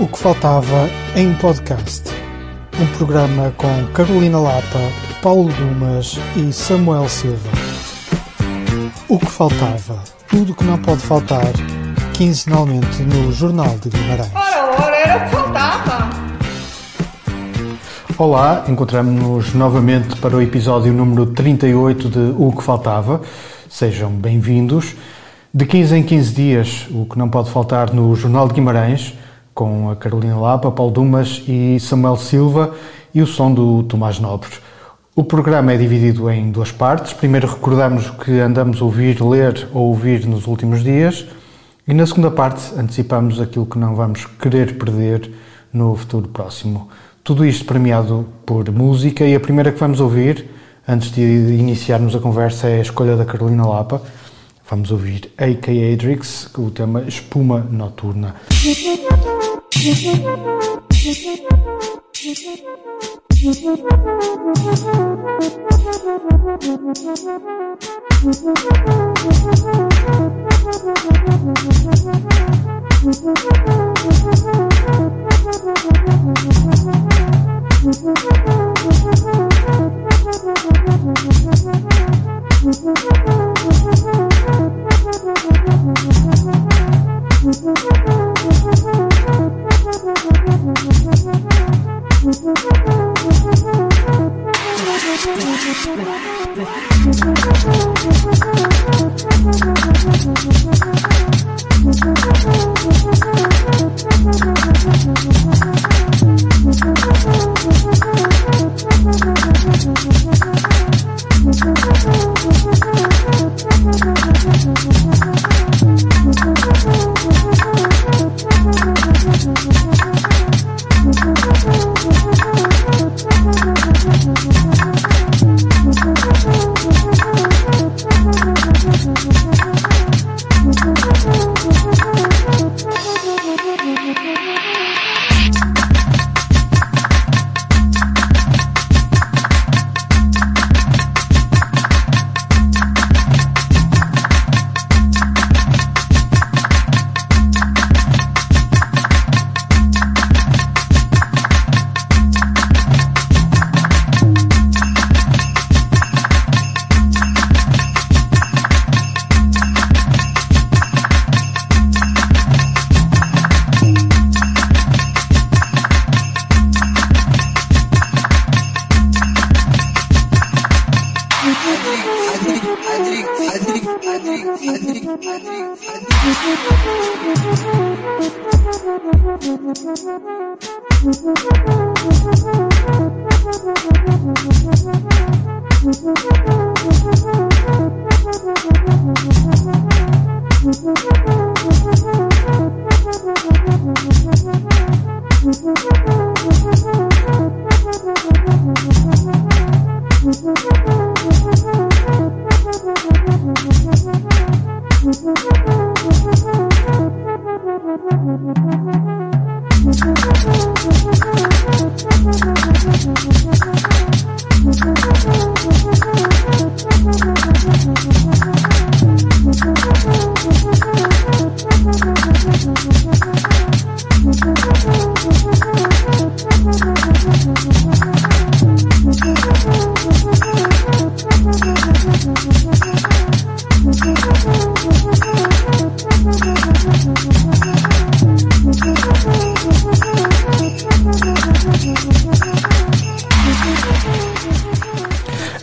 O que faltava em podcast. Um programa com Carolina Lapa, Paulo Dumas e Samuel Silva. O que faltava. Tudo que não pode faltar. Quinzenalmente no Jornal de Guimarães. Ora, ora, era o que faltava. Olá, encontramos-nos novamente para o episódio número 38 de O que Faltava. Sejam bem-vindos. De 15 em 15 dias, o que não pode faltar no Jornal de Guimarães, com a Carolina Lapa, Paulo Dumas e Samuel Silva e o som do Tomás Nobres. O programa é dividido em duas partes. Primeiro recordamos o que andamos a ouvir, ler ou ouvir nos últimos dias. E na segunda parte antecipamos aquilo que não vamos querer perder no futuro próximo. Tudo isto premiado por música e a primeira que vamos ouvir, antes de iniciarmos a conversa, é a escolha da Carolina Lapa. Vamos ouvir A.K. Adrix, com o tema Espuma Noturna.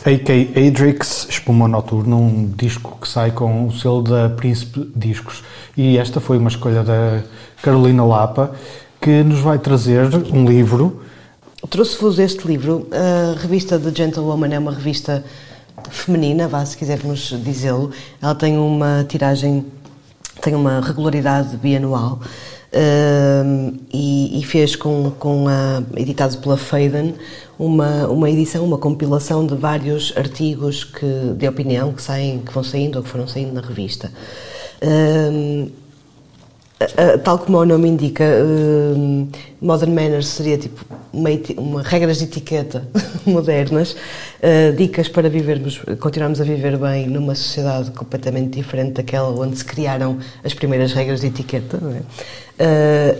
A.K. Adrix, Espuma Noturna, um disco que sai com o selo da Príncipe Discos. E esta foi uma escolha da Carolina Lapa, que nos vai trazer um livro. Trouxe-vos este livro. A revista The Gentlewoman é uma revista feminina, vá se quisermos dizê-lo. Ela tem uma tiragem, tem uma regularidade bianual. Uh, e, e, fez com, com a, editado pela Faden uma, uma edição, uma compilação de vários artigos que, de opinião que saem, que vão saindo ou que foram saindo na revista. Uh, tal como o nome indica, Modern Manners seria tipo uma, uma regras de etiqueta modernas, uh, dicas para vivermos, continuarmos a viver bem numa sociedade completamente diferente daquela onde se criaram as primeiras regras de etiqueta. É?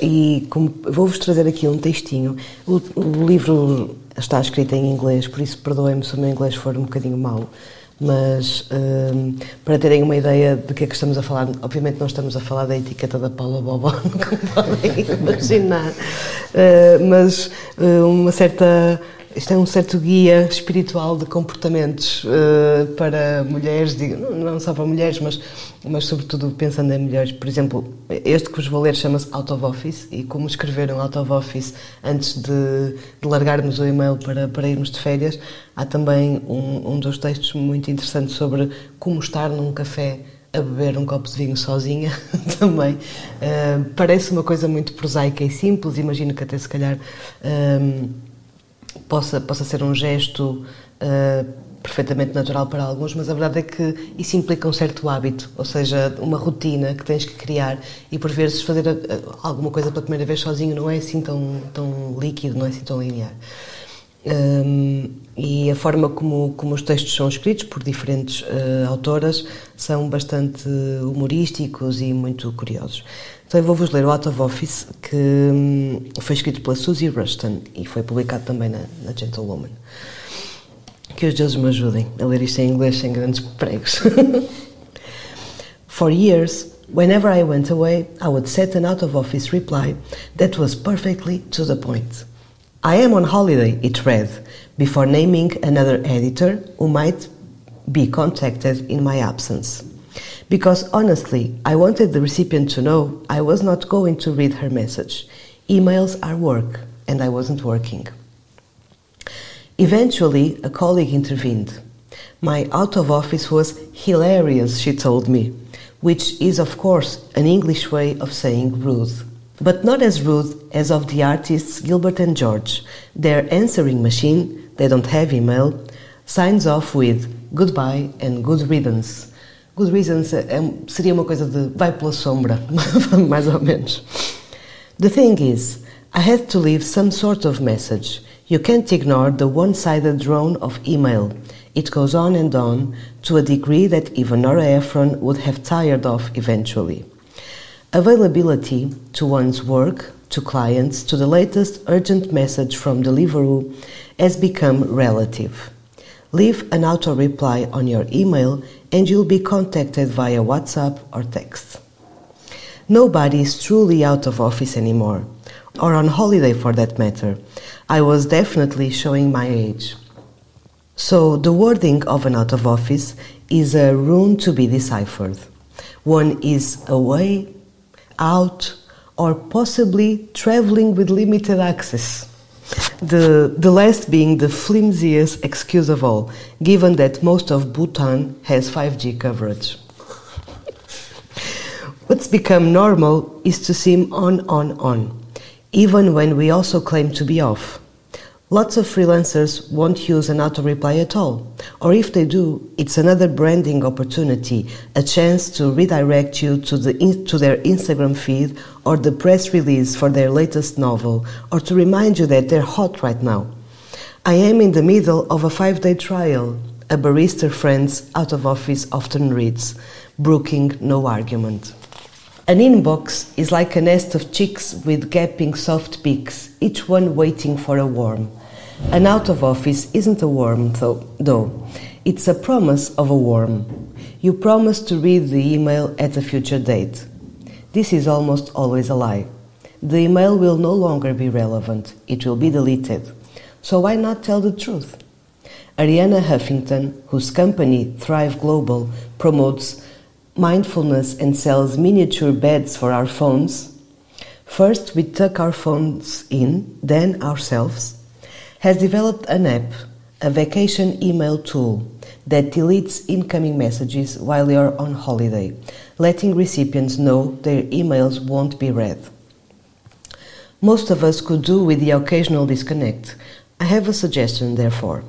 E vou-vos trazer aqui um textinho. O, o livro está escrito em inglês, por isso perdoem-me se o meu inglês for um bocadinho mau mas um, para terem uma ideia de que é que estamos a falar, obviamente não estamos a falar da etiqueta da Paula Bobo, como podem imaginar, uh, mas uh, uma certa isto é um certo guia espiritual de comportamentos uh, para mulheres, digo, não só para mulheres, mas, mas sobretudo pensando em mulheres. Por exemplo, este que vos vou ler chama-se Out of Office e como escreveram Out of Office antes de, de largarmos o e-mail para, para irmos de férias, há também um, um dos textos muito interessantes sobre como estar num café a beber um copo de vinho sozinha também. Uh, parece uma coisa muito prosaica e simples, imagino que até se calhar. Um, possa, possa ser um gesto uh, perfeitamente natural para alguns, mas a verdade é que isso implica um certo hábito, ou seja, uma rotina que tens que criar e por vezes fazer uh, alguma coisa pela primeira vez sozinho não é assim tão, tão líquido, não é assim tão linear. Um, e a forma como, como os textos são escritos por diferentes uh, autoras são bastante humorísticos e muito curiosos. Então eu vou-vos ler o Out of Office, que hum, foi escrito pela Susie Rushton e foi publicado também na, na Gentlewoman. Que os deuses me ajudem a ler isto em inglês sem grandes pregos. For years, whenever I went away, I would set an out of office reply that was perfectly to the point. I am on holiday, it read, before naming another editor who might be contacted in my absence. Because honestly, I wanted the recipient to know I was not going to read her message. Emails are work, and I wasn't working. Eventually, a colleague intervened. My out of office was hilarious, she told me, which is, of course, an English way of saying rude. But not as rude as of the artists Gilbert and George. Their answering machine, they don't have email, signs off with goodbye and good riddance. Good Reasons é, seria uma coisa de vai pela sombra, mais ou menos. The thing is, I had to leave some sort of message. You can't ignore the one sided drone of email. It goes on and on to a degree that even Nora Ephron would have tired of eventually. Availability to one's work, to clients, to the latest urgent message from Deliveroo has become relative. Leave an auto reply on your email and you'll be contacted via WhatsApp or text. Nobody is truly out of office anymore, or on holiday for that matter. I was definitely showing my age. So, the wording of an out of office is a rune to be deciphered. One is away, out, or possibly traveling with limited access. The, the last being the flimsiest excuse of all, given that most of Bhutan has 5G coverage. What's become normal is to seem on, on, on, even when we also claim to be off. Lots of freelancers won't use an auto reply at all, or if they do, it's another branding opportunity, a chance to redirect you to, the, to their Instagram feed or the press release for their latest novel, or to remind you that they're hot right now. I am in the middle of a five day trial, a barista friend's out of office often reads, brooking no argument. An inbox is like a nest of chicks with gaping soft beaks, each one waiting for a worm. An out of office isn't a worm, though. It's a promise of a worm. You promise to read the email at a future date. This is almost always a lie. The email will no longer be relevant, it will be deleted. So why not tell the truth? Ariana Huffington, whose company Thrive Global promotes mindfulness and sells miniature beds for our phones, first we tuck our phones in, then ourselves, has developed an app, a vacation email tool that deletes incoming messages while you're on holiday, letting recipients know their emails won't be read. Most of us could do with the occasional disconnect. I have a suggestion, therefore.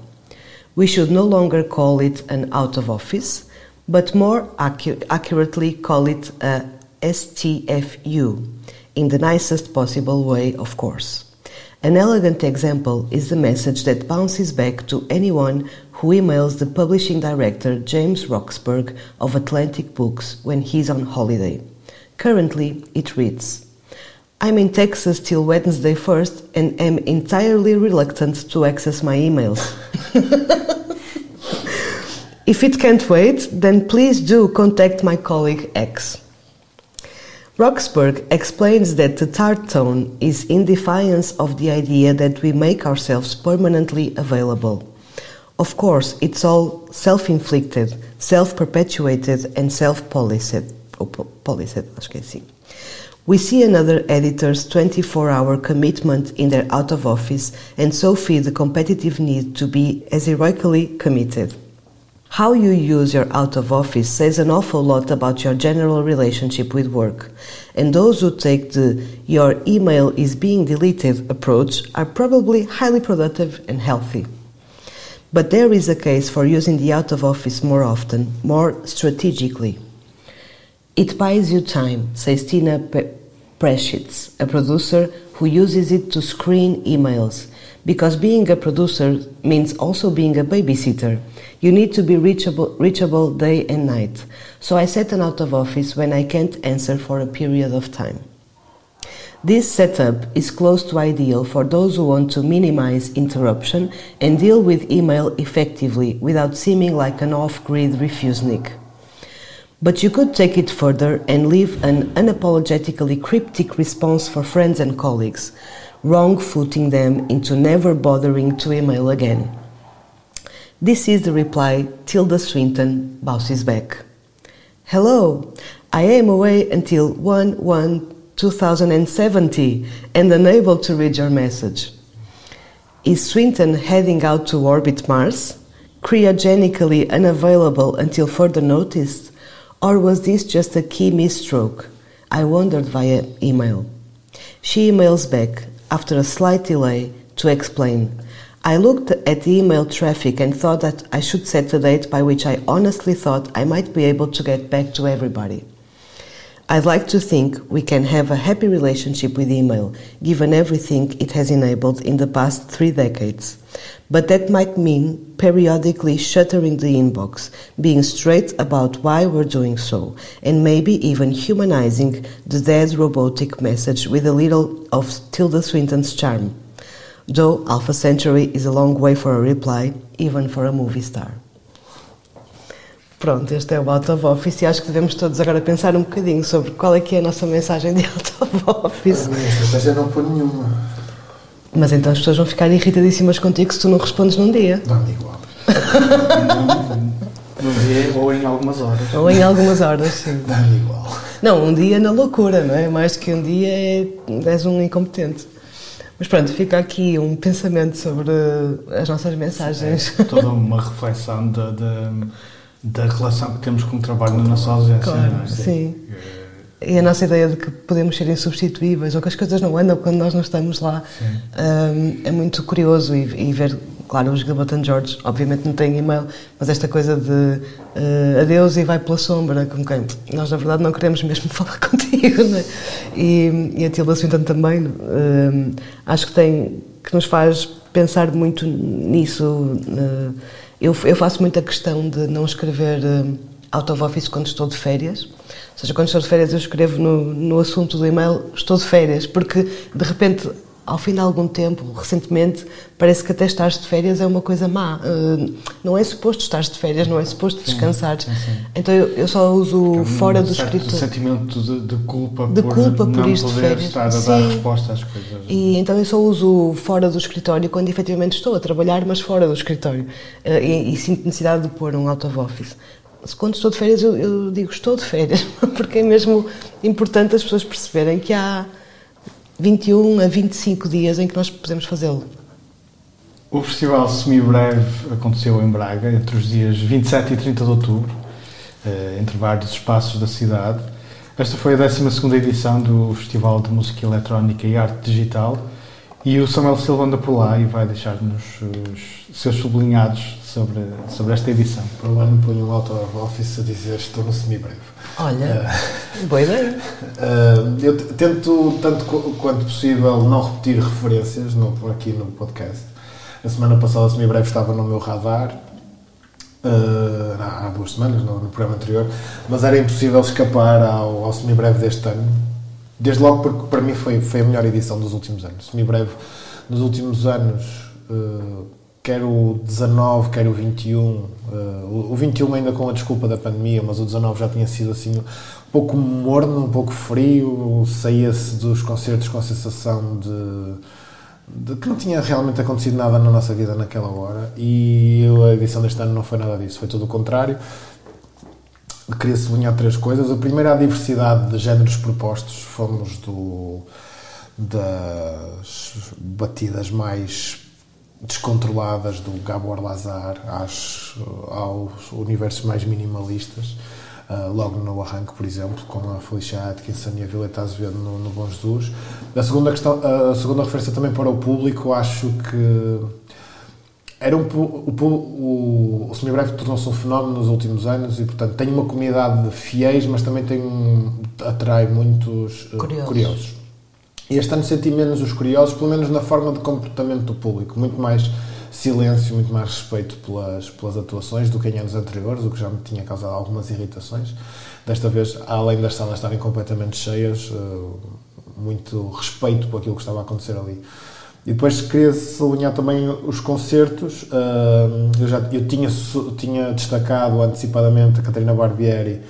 We should no longer call it an out of office, but more accu- accurately call it a STFU, in the nicest possible way, of course. An elegant example is the message that bounces back to anyone who emails the publishing director James Roxburgh of Atlantic Books when he's on holiday. Currently, it reads I'm in Texas till Wednesday 1st and am entirely reluctant to access my emails. if it can't wait, then please do contact my colleague X. Roxburgh explains that the tart tone is in defiance of the idea that we make ourselves permanently available. Of course, it's all self inflicted, self perpetuated, and self policed. We see another editor's 24 hour commitment in their out of office and so feel the competitive need to be as heroically committed. How you use your out of office says an awful lot about your general relationship with work, and those who take the your email is being deleted approach are probably highly productive and healthy. But there is a case for using the out of office more often, more strategically. It buys you time, says Tina Preschitz, a producer who uses it to screen emails, because being a producer means also being a babysitter. You need to be reachable, reachable day and night. So I set an out of office when I can't answer for a period of time. This setup is close to ideal for those who want to minimize interruption and deal with email effectively without seeming like an off grid refusenik. But you could take it further and leave an unapologetically cryptic response for friends and colleagues, wrong footing them into never bothering to email again. This is the reply Tilda Swinton bounces back. Hello, I am away until 1 1 2070 and unable to read your message. Is Swinton heading out to orbit Mars? Cryogenically unavailable until further notice? Or was this just a key misstroke? I wondered via email. She emails back after a slight delay to explain. I looked at the email traffic and thought that I should set a date by which I honestly thought I might be able to get back to everybody. I'd like to think we can have a happy relationship with email, given everything it has enabled in the past three decades. But that might mean periodically shuttering the inbox, being straight about why we're doing so, and maybe even humanizing the dead robotic message with a little of Tilda Swinton's charm. Though Alpha Century is a long way for a reply, even for a movie star. Pronto, este é o Out of Office e acho que devemos todos agora pensar um bocadinho sobre qual é que é a nossa mensagem de Out of Office. A minha estratégia é não pôr nenhuma. Mas então as pessoas vão ficar irritadíssimas contigo se tu não respondes num dia. Dá-me igual. Num dia ou em algumas horas. Ou em algumas horas, sim. Dá-me igual. Não, um dia na loucura, não é? Mais que um dia é, és um incompetente. Mas pronto, fica aqui um pensamento sobre as nossas mensagens. É toda uma reflexão da, da, da relação que temos com o trabalho na nossa ausência. Claro, não é? sim. E a nossa ideia de que podemos ser insubstituíveis ou que as coisas não andam quando nós não estamos lá hum, é muito curioso e, e ver, claro, os Gilbert and George, obviamente não têm e-mail, mas esta coisa de uh, adeus e vai pela sombra, com quem nós na verdade não queremos mesmo falar contigo, não é? E, e a Tilda Swinton também, hum, acho que tem, que nos faz pensar muito nisso. uh, eu, eu faço muita questão de não escrever uh, out of office quando estou de férias. Ou seja, quando estou de férias eu escrevo no, no assunto do e-mail estou de férias, porque de repente, ao fim de algum tempo, recentemente, parece que até estar de férias é uma coisa má. Uh, não é suposto estar de férias, não é suposto descansar. sim, sim. Então eu, eu só uso fora um do escritório. sentimento de, de culpa De por culpa por não isto de poder estar a dar Sim. resposta às coisas. E então eu só uso fora do escritório quando efetivamente estou a trabalhar, mas fora do escritório. Eh, E, e sinto necessidade de pôr um out of office. Quando estou de férias, eu, eu digo estou de férias, porque é mesmo importante as pessoas perceberem que há 21 a 25 dias em que nós podemos fazê-lo. O festival semi-breve aconteceu em Braga entre os dias 27 e 30 de outubro, eh, entre vários espaços da cidade. Esta foi a 12ª edição do Festival de Música Eletrónica e Arte Digital E o Samuel Silva anda por lá e vai deixar-nos os seus sublinhados sobre, sobre esta edição. Para o ano ponho um auto office a dizer estou no semi-breve. Olha, boa ideia. Uh, eu tento, tanto qu- quanto possível, não repetir referências no, aqui no podcast. A semana passada o semi-breve estava no meu radar. uh, há há duas semanas, no, no programa anterior, mas era impossível escapar ao, ao semi-breve deste ano. Desde logo porque para mim foi, foi a melhor edição dos últimos anos. Semi-breve nos últimos anos, uh, quer o 19, quer o 21. uh, o, o 21 ainda com a desculpa da pandemia, mas o 19 já tinha sido assim um pouco morno, um pouco frio. Saía-se dos concertos com a sensação de, de que não tinha realmente acontecido nada na nossa vida naquela hora. E a edição deste ano não foi nada disso, foi tudo o contrário queria sublinhar três coisas. A primeira é a diversidade de géneros propostos. Fomos do, das batidas mais descontroladas do Gabor Lazar às, aos universos mais minimalistas. Uh, logo no arranque, por exemplo, com a Felicia Atkinson e a Violeta Azevedo no, no Bom Jesus. A segunda, questão, a segunda referência também para o público, acho que era um, o, o, o semibreve tornou-se um fenómeno nos últimos anos e, portanto, tem uma comunidade de fiéis, mas também tem um, atrai muitos uh, Curiosos. curiosos. E este ano senti menos os curiosos, pelo menos na forma de comportamento do público. Muito mais silêncio, muito mais respeito pelas, pelas atuações do que em anos anteriores, o que já me tinha causado algumas irritações. Desta vez, além das salas estarem completamente cheias, uh, muito respeito por aquilo que estava a acontecer ali. E depois queria sublinhar também os concertos. Eu, já, eu tinha, tinha destacado antecipadamente a Catarina Barbieri,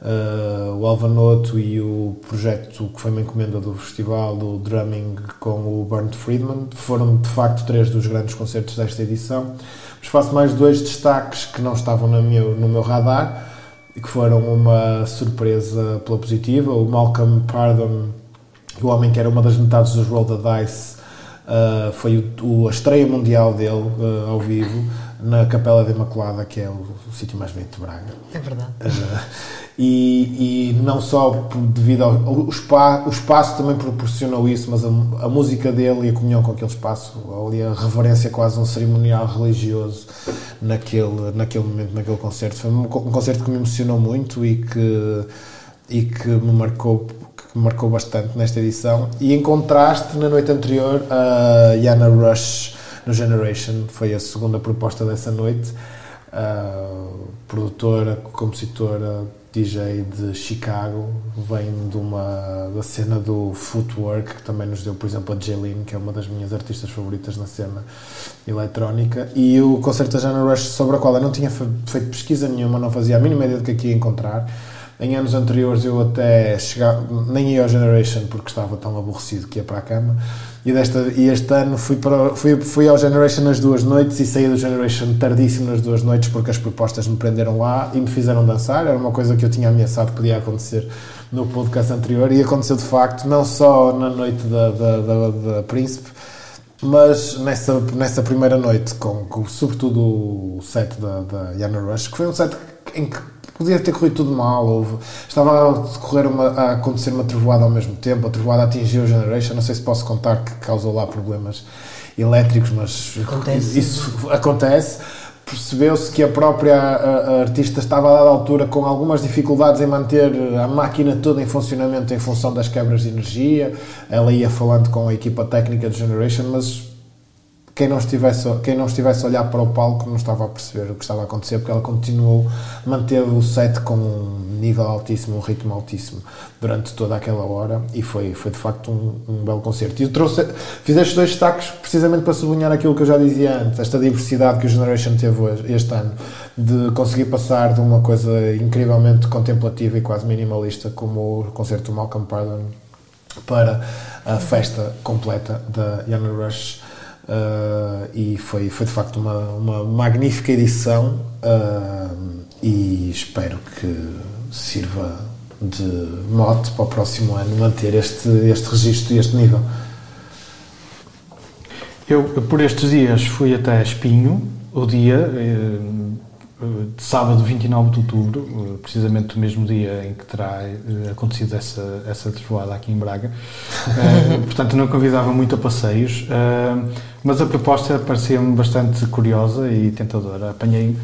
uh, o Alvanoto e o projeto que foi uma encomenda do festival, do drumming com o Bernd Friedman. Foram de facto três dos grandes concertos desta edição. Mas faço mais dois destaques que não estavam no meu, no meu radar e que foram uma surpresa pela positiva. O Malcolm Pardon, o homem que era uma das metades dos Roll the Dice, Uh, foi o, o- a estreia mundial dele uh, ao vivo na Capela da Imaculada, que é o, o sítio mais bonito de Braga. É verdade. Uh, e, e não só por- devido ao o, spa, o espaço também proporcionou isso, mas a, a música dele e a comunhão com aquele espaço, ali a reverência quase um cerimonial religioso naquele, naquele momento, naquele concerto. Foi um, um concerto que me emocionou muito e que, e que me marcou me marcou bastante nesta edição e em contraste na noite anterior a Yana Rush no Generation foi a segunda proposta dessa noite Uh, produtora, compositora, DJ de Chicago, vem de uma da cena do footwork que também nos deu, por exemplo, a Jaylene, que é uma das minhas artistas favoritas na cena eletrónica, e o concerto da Jana Rush, sobre a qual eu não tinha fe- feito pesquisa nenhuma, não fazia a mínima ideia do que aqui ia encontrar. Em anos anteriores eu até chegava, nem ia ao Generation porque estava tão aborrecido que ia para a cama. E, desta, e este ano fui, para, fui, fui ao Generation nas duas noites e saí do Generation tardíssimo nas duas noites porque as propostas me prenderam lá e me fizeram dançar. Era uma coisa que eu tinha ameaçado que podia acontecer no podcast anterior e aconteceu de facto, não só na noite da, da, da, da Príncipe, mas nessa, nessa primeira noite, com, com sobretudo o set da, da Yana Rush, que foi um set em que podia ter corrido tudo mal, houve, estava a, decorrer uma, a acontecer uma trovoada ao mesmo tempo, a trovoada atingiu o Generation, não sei se posso contar que causou lá problemas elétricos, mas Acontece. isso acontece. Percebeu-se que a própria a- a artista estava a dada altura com algumas dificuldades em manter a máquina toda em funcionamento em função das quebras de energia. Ela ia falando com a equipa técnica de Generation, mas quem não, estivesse, quem não estivesse a olhar para o palco não estava a perceber o que estava a acontecer, porque ela continuou, manteve o set com um nível altíssimo, um ritmo altíssimo durante toda aquela hora e foi, foi de facto um, um belo concerto. E eu trouxe, fiz estes dois destaques precisamente para sublinhar aquilo que eu já dizia antes, esta diversidade que o Generation teve hoje, este ano, de conseguir passar de uma coisa incrivelmente contemplativa e quase minimalista, como o concerto do Malcolm Pardon, para a festa completa da Yana Rush. Uh, e foi, foi de facto uma, uma magnífica edição uh, e espero que sirva de mote para o próximo ano manter este, este registro e este nível. Eu, por estes dias, fui até Espinho, o dia, eh, sábado 29 de outubro, eh, precisamente o mesmo dia em que terá eh, acontecido essa, essa trovoada aqui em Braga. Eh, portanto, não convidava muito a passeios, eh, mas a proposta parecia-me bastante curiosa e tentadora. Apanhei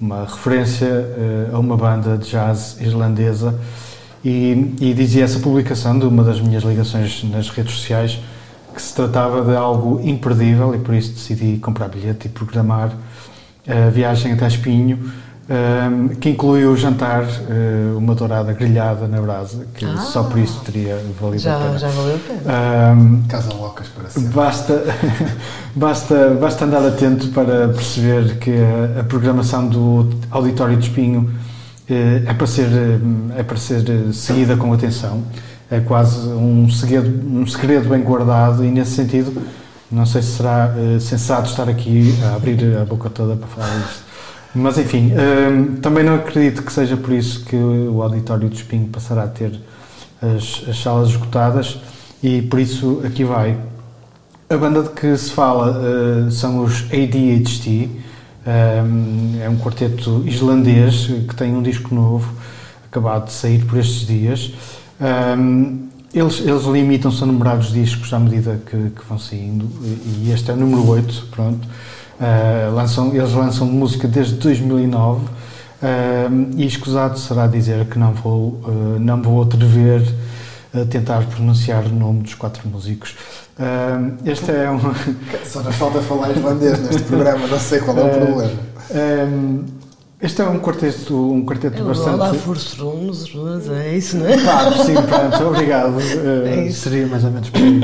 uma referência eh, a uma banda de jazz irlandesa e, e dizia essa publicação de uma das minhas ligações nas redes sociais que se tratava de algo imperdível e por isso decidi comprar bilhete e programar a viagem até Espinho, ehm, que incluiu o jantar, eh, uma dourada grelhada na brasa, que Ah. só por isso teria valido a Já, pena. já valeu a pena. Ehm, Casa Locas para sempre. Basta, basta, basta andar atento para perceber que a, a programação do Auditório de Espinho eh, é para, ser, eh, é para ser seguida com atenção. É quase um segredo, um segredo bem guardado e, nesse sentido, não sei se será eh, sensato estar aqui a abrir a boca toda para falar disto. Mas, enfim, eh, também não acredito que seja por isso que o Auditório de Espinho passará a ter as, as salas esgotadas e, por isso, aqui vai. A banda de que se fala eh, são os ADHD, um, é um quarteto islandês que tem um disco novo, acabado de sair por estes dias. Um, eles, eles limitam-se a numerar os discos à medida que, que vão saindo, e este é o número 8, pronto. Uh, lançam, eles lançam música desde 2009 um, e escusado será dizer que não vou, uh, não vou atrever a tentar pronunciar o nome dos quatro músicos. Um, este é um. Só nos falta falar irlandês neste programa, não sei qual é o problema. um, este é um quarteto, um quarteto É bastante. Olá, Furstrums, é isso, não é? Claro, sim, pronto, obrigado. É isso. seria mais ou menos por aí.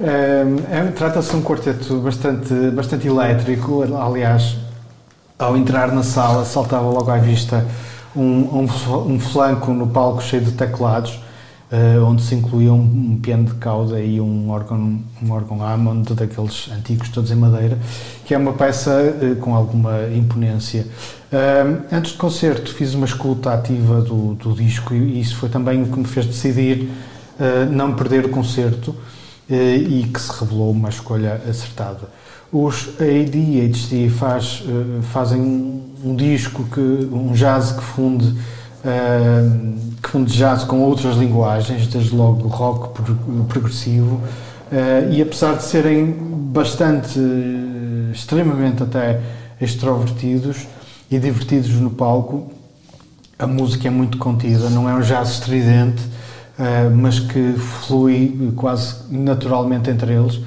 Um, é- Trata-se de um quarteto bastante, bastante elétrico. Aliás, ao entrar na sala, saltava logo à vista um, um, um flanco no palco cheio de teclados, uh, onde se incluía um, um piano de cauda e um órgão, um órgão Hammond, daqueles antigos, todos em madeira, que é uma peça uh, com alguma imponência. Um, antes do concerto, fiz uma escuta ativa do, do disco e isso foi também o que me fez decidir uh, não perder o concerto uh, e que se revelou uma escolha acertada. Os ADHD faz, uh, fazem um disco, que, um jazz que funde, uh, que funde jazz com outras linguagens, desde logo rock pro- progressivo, uh, e apesar de serem bastante, extremamente até extrovertidos e divertidos no palco, a música é muito contida, não é um jazz estridente, eh, mas que flui quase naturalmente entre eles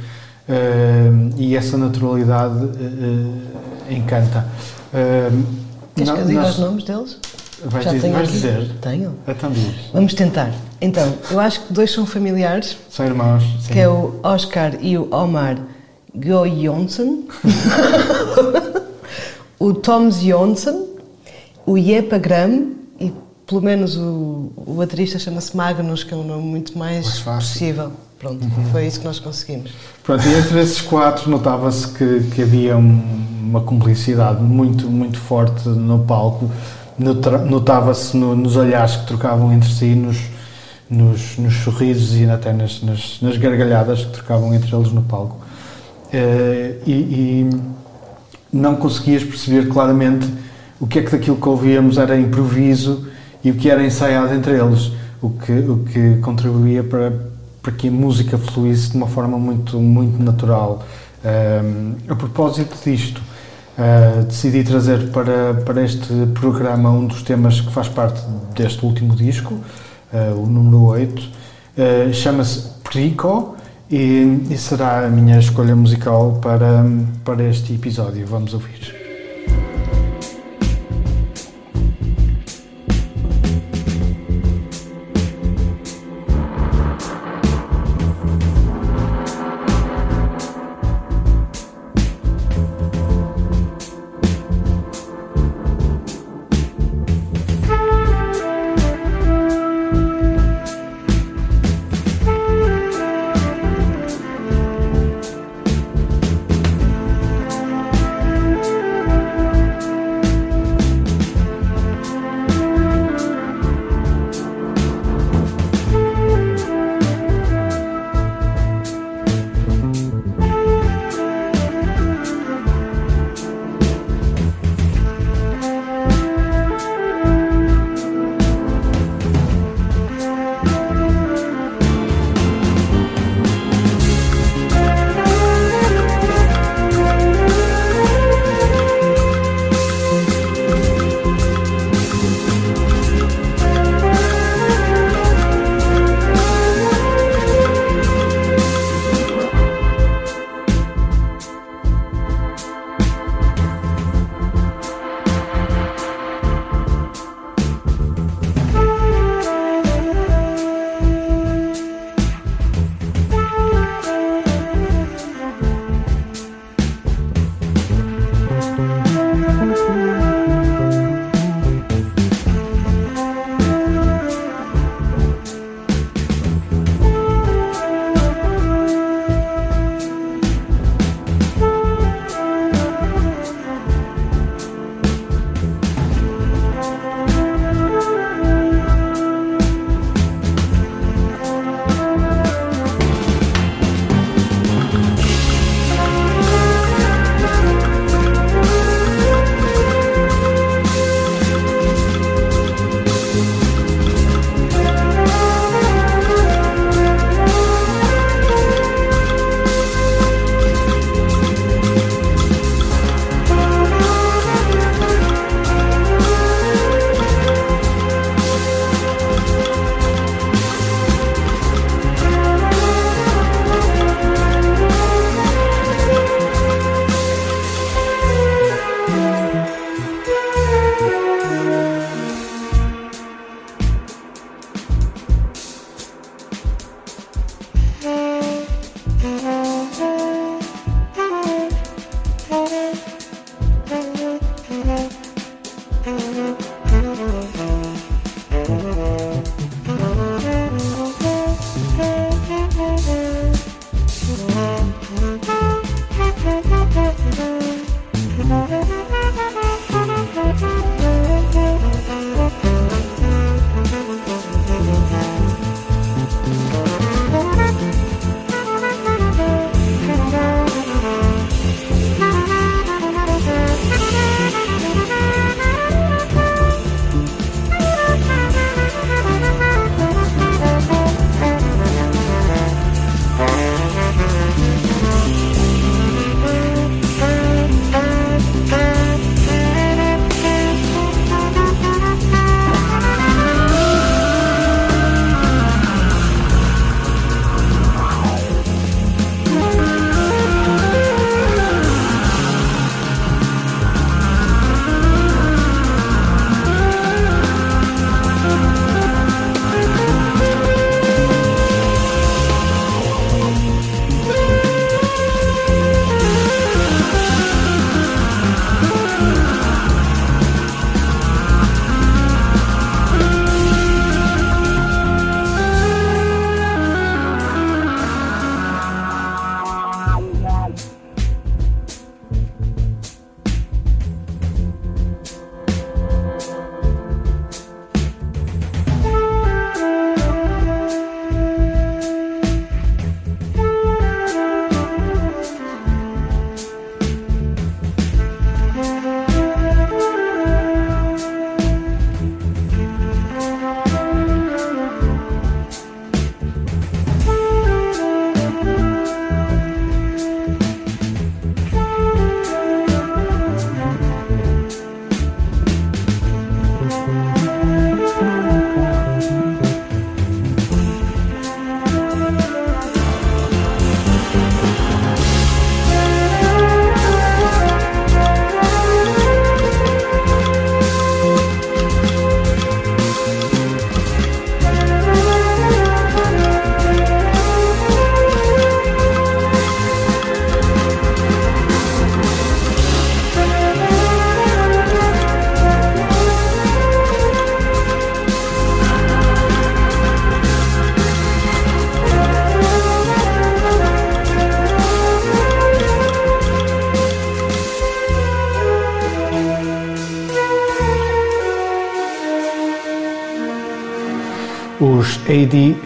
eh, e essa naturalidade eh, eh, encanta. Eh, Queres que eu diga os nomes deles? Vais, Já dizer, tenho vais aqui. dizer? Tenho. Então diz. Vamos tentar. Então, eu acho que dois são familiares, São irmãos. Sim. que é o Oscar e o Omar Goyonsen, o Tom Jonsson, o Jeppe Gram e pelo menos o, o baterista chama-se Magnus, que é um nome muito mais, Mais possível. Pronto, foi isso que nós conseguimos. Pronto, e entre esses quatro notava-se que, que havia um- uma cumplicidade muito, muito forte no palco. Nota- Notava-se no- nos olhares que trocavam entre si, nos, nos, nos sorrisos e até nas, nas, nas gargalhadas que trocavam entre eles no palco. Eh, e, e não conseguias perceber claramente o que é que daquilo que ouvíamos era improviso e o que era ensaiado entre eles, o que, o que contribuía para, para que a música fluísse de uma forma muito, muito natural. Ahm, a propósito disto, ah, decidi trazer para, para este programa um dos temas que faz parte deste último disco, ah, o número 8, ah, chama-se Perico e, e será a minha escolha musical para, para este episódio. Vamos ouvir.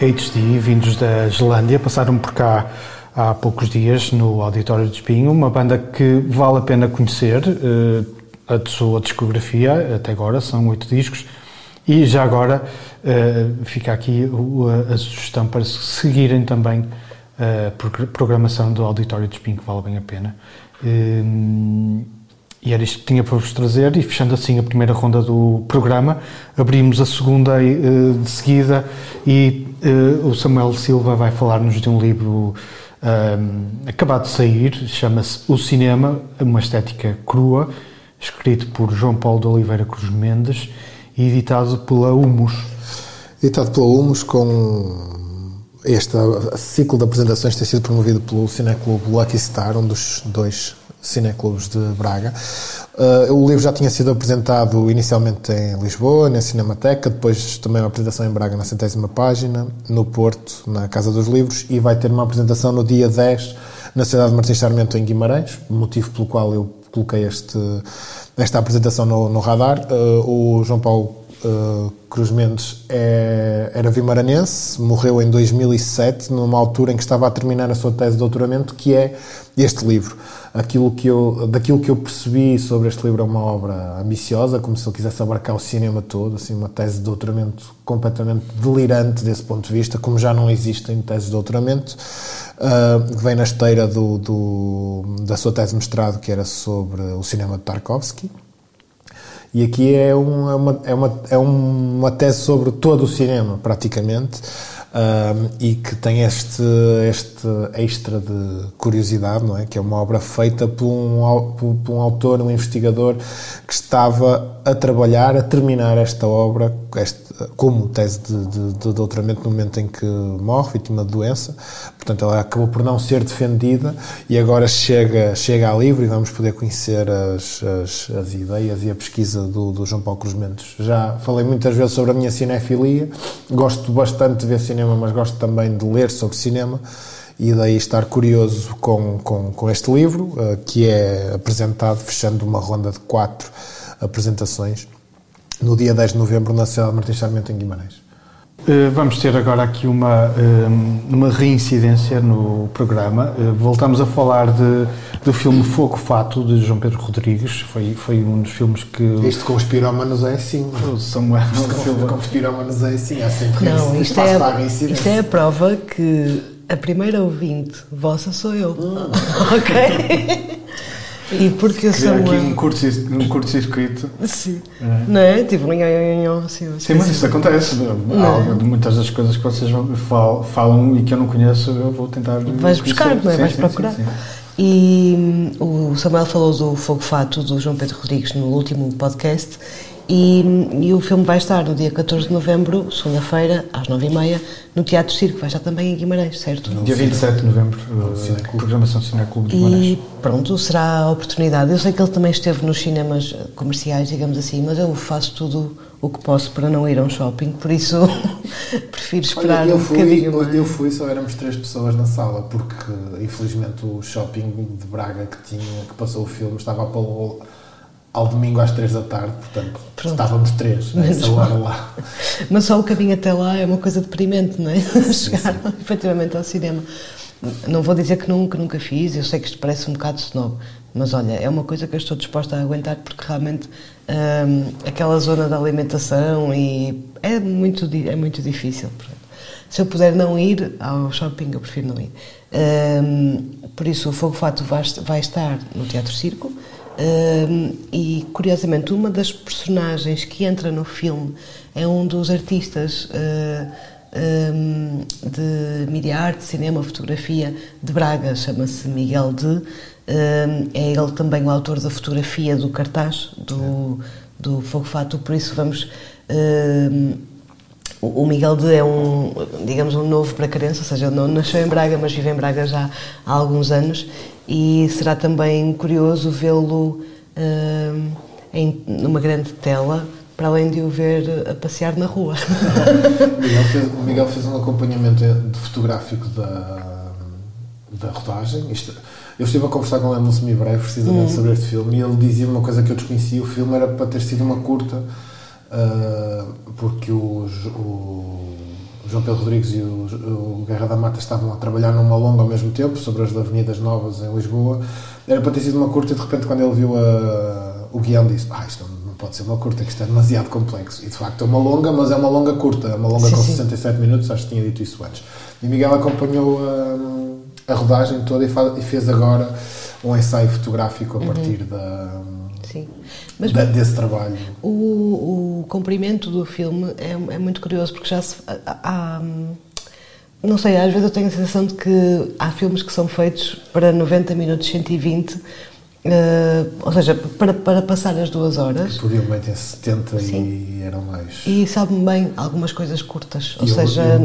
ADHD, vindos da Islândia, passaram por cá há poucos dias no Auditório de Espinho, uma banda que vale a pena conhecer. Eh, a sua discografia, até agora, são oito discos, e já agora eh, fica aqui a sugestão para seguirem também a programação do Auditório de Espinho, que vale bem a pena. E era isto que tinha para vos trazer, e fechando assim a primeira ronda do programa, abrimos a segunda de seguida e uh, o Samuel Silva vai falar-nos de um livro um, acabado de sair, chama-se O Cinema, uma estética crua, escrito por João Paulo de Oliveira Cruz Mendes e editado pela Humus. Editado pela Humus com este ciclo de apresentações tem sido promovido pelo Cineclube Lucky Star, um dos dois cineclubes de Braga. Uh, o livro já tinha sido apresentado inicialmente em Lisboa, na Cinemateca, depois também uma apresentação em Braga na centésima página, no Porto, na Casa dos Livros, e vai ter uma apresentação no dia 10 na cidade de Martins Sarmento, em Guimarães, motivo pelo qual eu coloquei este, esta apresentação no, no radar. Uh, o João Paulo uh, Cruz Mendes é, era vimaranense, morreu em 2007, numa altura em que estava a terminar a sua tese de doutoramento, que é este livro. Aquilo que eu, daquilo que eu percebi sobre este livro é uma obra ambiciosa, como se ele quisesse abarcar o cinema todo, assim, uma tese de doutoramento completamente delirante desse ponto de vista, como já não existem teses de doutoramento, uh, vem na esteira do, do, da sua tese de mestrado, que era sobre o cinema de Tarkovsky. E aqui é uma, é uma, é uma, é uma tese sobre todo o cinema, praticamente, um, e que tem este, este extra de curiosidade, não é? Que é uma obra feita por um, por, por um autor, um investigador que estava a trabalhar, a terminar esta obra este, como tese de, de, de, doutoramento no momento em que morre, vítima de doença. Portanto, ela acabou por não ser defendida e agora chega, chega a livro e vamos poder conhecer as, as, as ideias e a pesquisa do, do, João Paulo Cruz Mendes. Já falei muitas vezes sobre a minha cinefilia, gosto bastante de ver cinema, mas gosto também de ler sobre cinema e daí estar curioso com, com, com este livro, uh, que é apresentado fechando uma ronda de quatro apresentações no dia 10 de novembro na cidade de Martins Sarmento, em Guimarães. Eh, vamos ter agora aqui uma, eh, uma reincidência no programa. Eh, voltamos a falar de, do filme Fogo Fato, de João Pedro Rodrigues. Foi, foi um dos filmes que. Isto com os pirómanos é assim. O Samuel isto com, com os pirómanos é assim. Há sempre Não, isto é, a, isto é a prova que a primeira ouvinte vossa sou eu. Hum. ok? E porque Criar Samuel... aqui um curto, um curto circuito. Sim. É. Não é? Tipo, assim, assim, Sim, mas isso acontece. Algo de muitas das coisas que vocês falam e que eu não conheço, eu vou tentar. Vais buscar, não é? Sim, Vais sim, procurar. Sim, e hum, o Samuel falou do Fogo Fato do João Pedro Rodrigues no último podcast e, e, o filme vai estar no dia 14 de novembro, segunda-feira, às 9h30, no Teatro Circo. Vai estar também em Guimarães, certo? No dia 27 de novembro, uh, programação Cineclube de Guimarães. E pronto, será a oportunidade. Eu sei que ele também esteve nos cinemas comerciais, digamos assim, mas eu faço tudo o que posso para não ir a um shopping, por isso prefiro esperar Olha, eu um fui, bocadinho mais. Eu fui, só éramos três pessoas na sala, porque infelizmente o shopping de Braga que tinha, que passou o filme, estava a ao domingo às três da tarde, portanto Pronto. estávamos três nessa hora lá. Mas só o caminho até lá é uma coisa deprimente, não é? Chegar sim. efetivamente ao cinema. Não vou dizer que nunca, nunca fiz, eu sei que isto parece um bocado snob, mas olha, é uma coisa que eu estou disposta a aguentar porque realmente hum, aquela zona da alimentação e é muito, é muito difícil. Se eu puder não ir ao shopping, eu prefiro não ir. Hum, por isso, o Fogo Fato vai, vai estar no Teatro Circo e curiosamente, uma das personagens que entra no filme é um dos artistas uh, um, de mídia arte, cinema, fotografia de Braga, chama-se Miguel de. é ele também o autor da fotografia do cartaz do, do Fogo Fato, por isso vamos. O Miguel de é um, digamos, um novo para criança, ou seja, ele não nasceu em Braga, mas vive em Braga já há alguns anos e será também curioso vê-lo uh, em numa grande tela para além de o ver a passear na rua. o, Miguel fez, o Miguel fez um acompanhamento de fotográfico da, da rodagem. Isto, eu estive a conversar com ele no semi-breve precisamente hum. sobre este filme e ele dizia uma coisa que eu desconhecia: o filme era para ter sido uma curta, uh, porque os, o, João Pedro Rodrigues e o, o Guerra da Mata estavam a trabalhar numa longa ao mesmo tempo, sobre as avenidas novas em Lisboa. Era para ter sido uma curta e de repente quando ele viu a, o guião disse, ah, isto não pode ser uma curta, que isto é demasiado complexo. E de facto é uma longa, mas é uma longa curta, é uma longa Sim, com sim. 67 minutos, acho que tinha dito isso antes. E Miguel acompanhou a, a rodagem toda e, fa- e fez agora um ensaio fotográfico a partir da, Sim. Mas desse trabalho. o, o comprimento do filme é, é muito curioso porque já se. Há, há, hum, não sei, às vezes eu tenho a sensação de que há filmes que são feitos para 90 minutos, 120, eh, ou seja, para, para passar as duas horas. Podiam bem ter 70 e eram mais. E sabe-me bem algumas coisas curtas, ou Eu- seja, eu-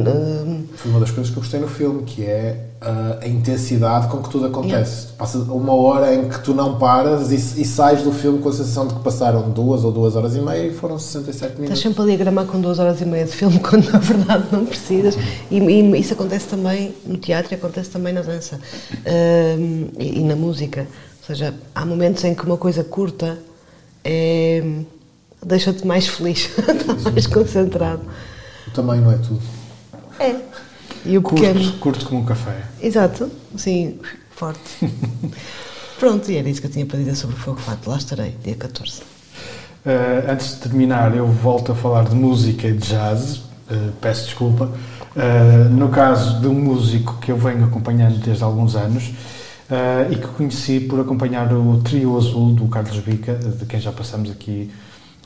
hum, Foi uma das coisas que eu gostei no filme, que é a, a intensidade com que tudo acontece. Passa uma hora em que tu não paras e, e sais do filme com a sensação de que passaram duas ou duas horas e meia e foram 67 Estás minutos. sempre ali a gramar com duas horas e meia de filme quando na verdade não precisas. E, e isso acontece também no teatro e acontece também na dança Hum, e, e na música. Ou seja, há momentos em que uma coisa curta é, deixa-te mais feliz, estás mais concentrado. O tamanho não é tudo. É. E o pequeno. Curto, curto como um café. Exato, sim, forte. Pronto, e era isso que eu tinha para dizer sobre o Fogo Fato. Lá estarei, dia 14. Uh, antes de terminar, eu volto a falar de música e de jazz. Uh, peço desculpa. Uh, no caso de um músico que eu venho acompanhando desde alguns anos uh, e que conheci por acompanhar o Trio Azul do Carlos Bica, de quem já passamos aqui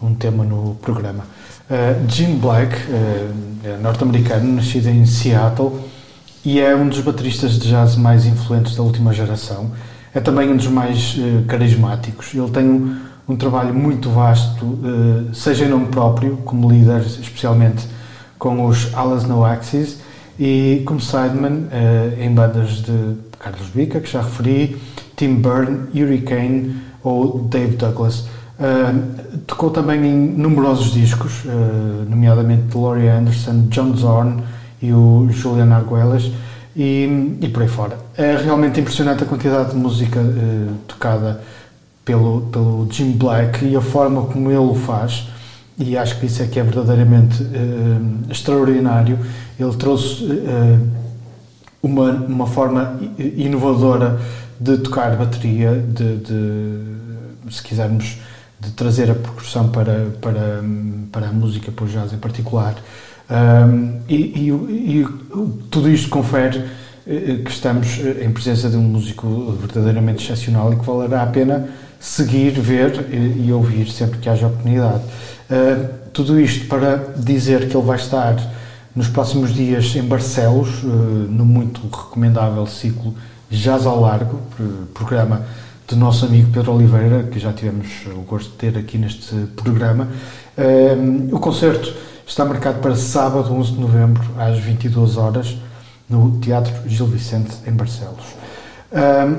um tema no programa. Uh, Jim Black, uh, é norte-americano, nascido em Seattle e é um dos bateristas de jazz mais influentes da última geração. É também um dos mais carismáticos. Ele tem um, um trabalho muito vasto, seja em nome próprio, como líder, especialmente com os Alas No Axis, e como sideman em bandas de Carlos Bica, que já referi, Tim Byrne, Hurricane ou Dave Douglas. Uh, tocou também em numerosos discos, uh, nomeadamente Laurie Anderson, John Zorn e o Julian Arguelles e, e por aí fora. É realmente impressionante a quantidade de música uh, tocada pelo, pelo Jim Black e a forma como ele o faz e acho que isso é que é verdadeiramente extraordinário. Ele trouxe uma, uma forma inovadora de tocar bateria, de, de, se quisermos, de trazer a percussão para, para, para a música, para o jazz em particular. Um, e, e, e, tudo isto confere que estamos em presença de um músico verdadeiramente excepcional e que valerá a pena seguir, ver e, e ouvir sempre que haja oportunidade. Uh, tudo isto para dizer que ele vai estar nos próximos dias em Barcelos, uh, no muito recomendável ciclo Jazz ao Largo, programa do nosso amigo Pedro Oliveira, que já tivemos o gosto de ter aqui neste programa. Uh, o concerto está marcado para sábado, 11 de novembro, às 22 horas, no Teatro Gil Vicente, em Barcelos.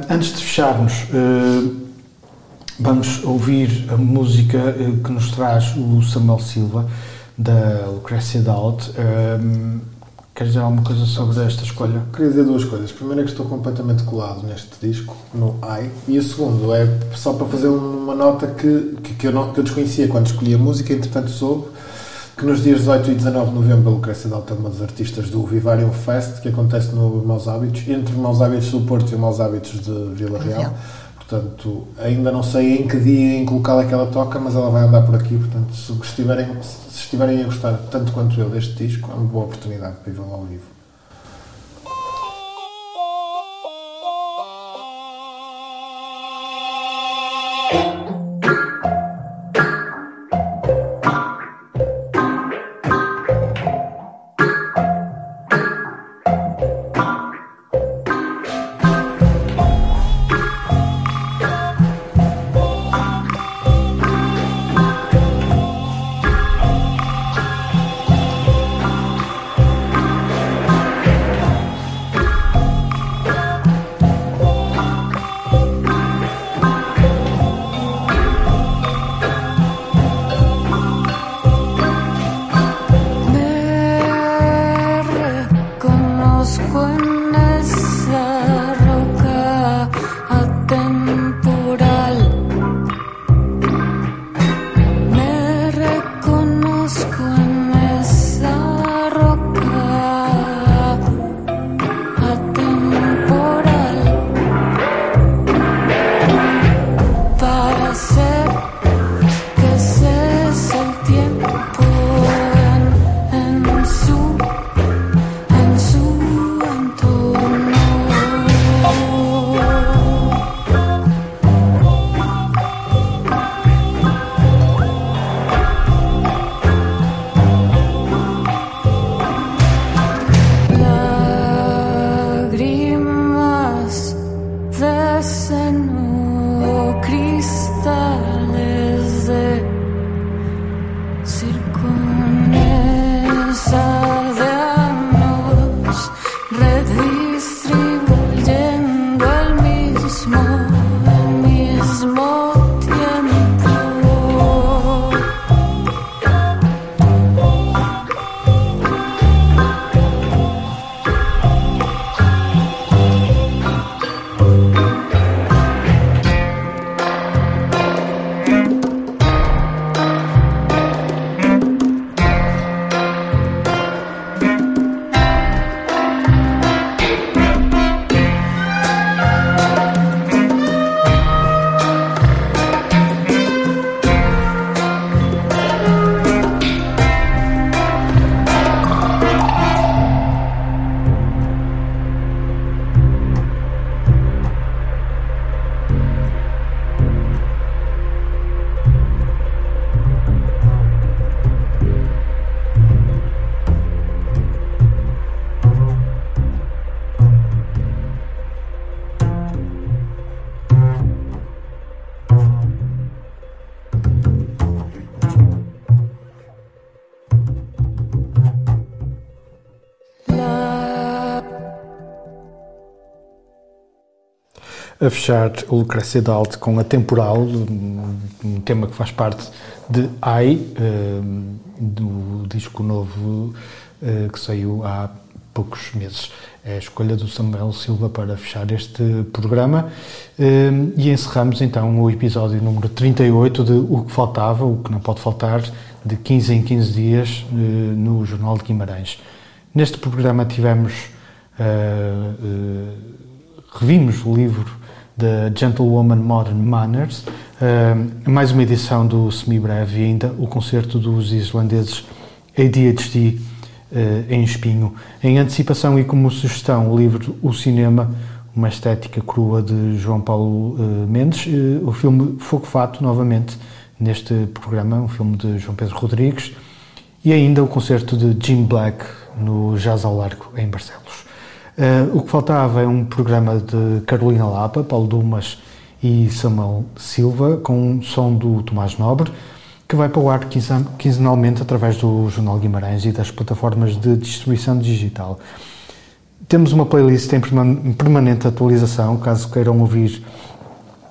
antes de fecharmos, vamos ouvir a música que nos traz o Samuel Silva, da Lucrecia Dowd. Um, queres dizer alguma coisa sobre esta escolha? Queria dizer duas coisas. Primeiro é que estou completamente colado neste disco, no I. E o segundo é só para fazer uma nota que, que, que, eu, não, que eu desconhecia quando escolhi a música, entretanto soube que nos dias 18 e 19 de novembro a Lucrecia Dowd é uma das artistas do Vivarium Fest, que acontece no Maus Hábitos, entre Maus Hábitos do Porto e Maus Hábitos de Vila Real. Portanto, ainda não sei em que dia em que local é que ela toca, mas ela vai andar por aqui. Portanto, se estiverem, se estiverem a gostar tanto quanto eu deste disco, é uma boa oportunidade para ir vê-lo ao vivo. A fechar o Lucrécia Dalt com a Temporal, um tema que faz parte de Ai, do disco novo que saiu há poucos meses. É a escolha do Samuel Silva para fechar este programa e encerramos então o episódio número 38 de O que Faltava, o que não pode faltar, de 15 em 15 dias no Jornal de Guimarães. Neste programa tivemos, uh, uh, revimos o livro The Gentlewoman Modern Manners, mais uma edição do semi-breve e ainda o concerto dos islandeses ADHD em espinho. Em antecipação e como sugestão, o livro O Cinema, uma estética crua de João Paulo Mendes, o filme Fogo Fato, novamente, neste programa, um filme de João Pedro Rodrigues, e ainda o concerto de Jim Black no Jazz ao Largo, em Barcelos. Uh, o que faltava é um programa de Carolina Lapa, Paulo Dumas e Samuel Silva, com um som do Tomás Nobre, que vai para o ar quinzenalmente através do Jornal Guimarães e das plataformas de distribuição digital. Temos uma playlist em permanente atualização, caso queiram ouvir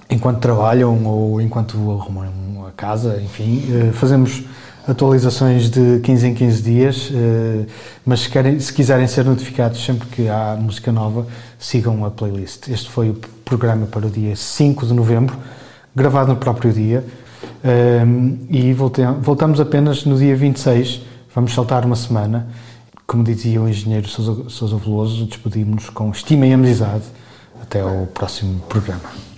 enquanto trabalham ou enquanto arrumam a casa, enfim. Uh, fazemos atualizações de 15 em 15 dias, eh, mas se, querem, se quiserem ser notificados sempre que há música nova, sigam a playlist. Este foi o programa para o dia 5 de novembro, gravado no próprio dia, eh, e voltamos apenas no dia 26, vamos saltar uma semana. Como dizia o engenheiro Sousa, Sousa Veloso, despedimos-nos com estima e amizade. Até ao próximo programa.